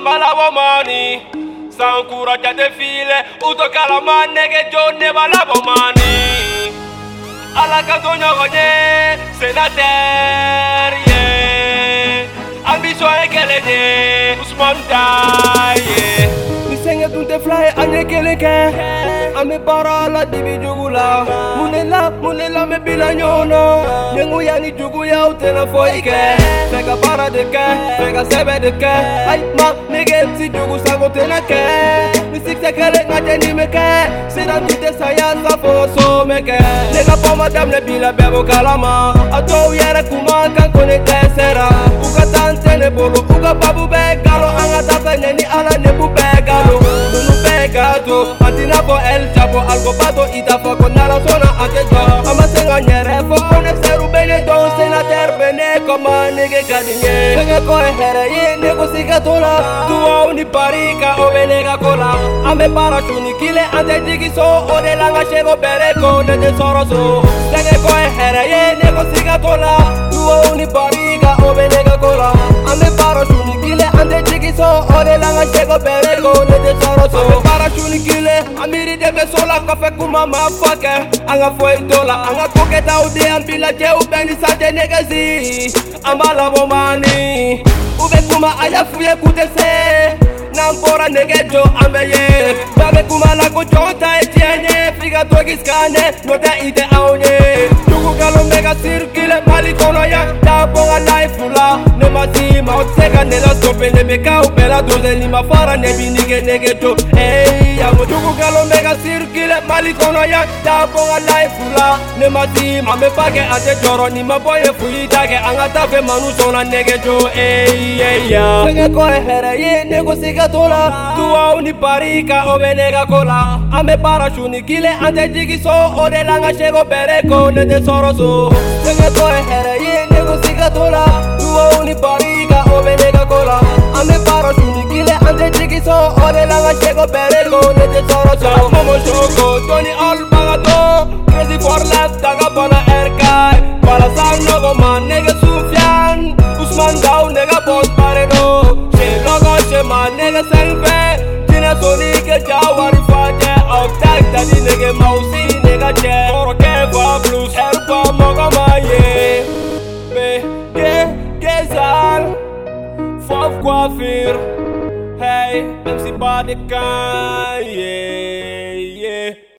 abalabo mani sankura jate file uto kalama nege jo ne balabo mani. Ala ka to ɲɔgɔn ye sénateur ye ambition ye kelen ye usman ta tɛ fila ye an ye kelen kɛ an bɛ baara la dibi jugu la mun de la mun de la n bɛ bila ɲɔgɔn na ɲɛngoya ni juguyaw tɛna foyi kɛ fɛ ka baara de kɛ fɛ ka sɛbɛ de kɛ ayi ma nege si jugu sago tɛna kɛ ni sikisɛ kelen ŋa jɛ nin bɛ kɛ siran tun tɛ saya safo so mɛ kɛ ne ka bɔ ma daminɛ bi la bɛɛ b'o kalama a dɔw yɛrɛ kun man kan ko ne dɛsɛra u ka taa n tɛ ne bolo u ka babu bɛɛ bɛɛ gato an t'i n'a fɔ el chapo algo bato i t'a fɔ ko n'ala sɔnna an tɛ jɔ an ma se ka n yɛrɛ fɔ honnêteur ne dɔn sénateur bɛ ne kɔma nege ka di n ye fɛnkɛ kɔ ye hɛrɛ ye ne ko siga t'o la duwawu ni barika o bɛ ne ka ko la an bɛ baara kile an tɛ jigi so o de la n ka seko bɛrɛ ko ne tɛ sɔrɔ so. Fɛnkɛ kɔ ye hɛrɛ ye ne ko siga t'o la duwawu ni barika o bɛ ne ka ko la an bɛ baara kile an tɛ jigi so o de la n ka seko bɛrɛ ko ne tɛ sɔrɔ so kuma ma kɛ an ka foyi t'o la an ka ko kɛtaw de an bi lajɛ u bɛɛ ni sanjɛ nɛgɛsi an b'a labɔ mani u bɛ kuma a y'a f'u ye k'u se n'an bɔra nɛgɛ jɔ an ye bɛɛ bɛ kuma la ko jɔn ta ye tiɲɛ ye f'i ka to k'i sikanɛ n'o tɛ i tɛ anw ye jugu nkalon bɛ ka ne ma s'i tɛ se ka ne la sofe ne bɛ k'aw bɛɛ la donse ni ma fara ne bi nige nege to eyi yango jugu nkalon bɛ ka sirikile mali kɔnɔ yan taa bɔ n ka layifu la. Ne ma s'i ma n bɛ ba kɛ a ni ma bɔ ye foli da kɛ an ka taa fɛ manu sɔnna nɛgɛ jo eyi eya fɛnkɛ kɔ ye hɛrɛ ye ne ko siga t'o la duwawu ni barika o bɛ ne ka ko la an bɛ baara su ni kile an tɛ jigi so o de la n ka seko bɛrɛ ko ne tɛ sɔrɔ so. Fɛnkɛ kɔ ye hɛrɛ ye ne ko an tɛ jigi so o de la n ka seko bɛrɛ ko ne tɛ sɔrɔ so momo soko toni ɔlbagato crazy for life daga bɔna ɛrkai balasa nɔgɔ ma nege sufian usman daw nega bɔs bare do se lɔgɔ se ma nege sɛnfɛ jinɛ soni ke jawari fajɛ aw tag dadi nege mausi nega cɛ kɔrɔkɛ fa plus ɛrba mɔgɔ ma ye be ge gezal fof coiffure hey MC Body kan yeah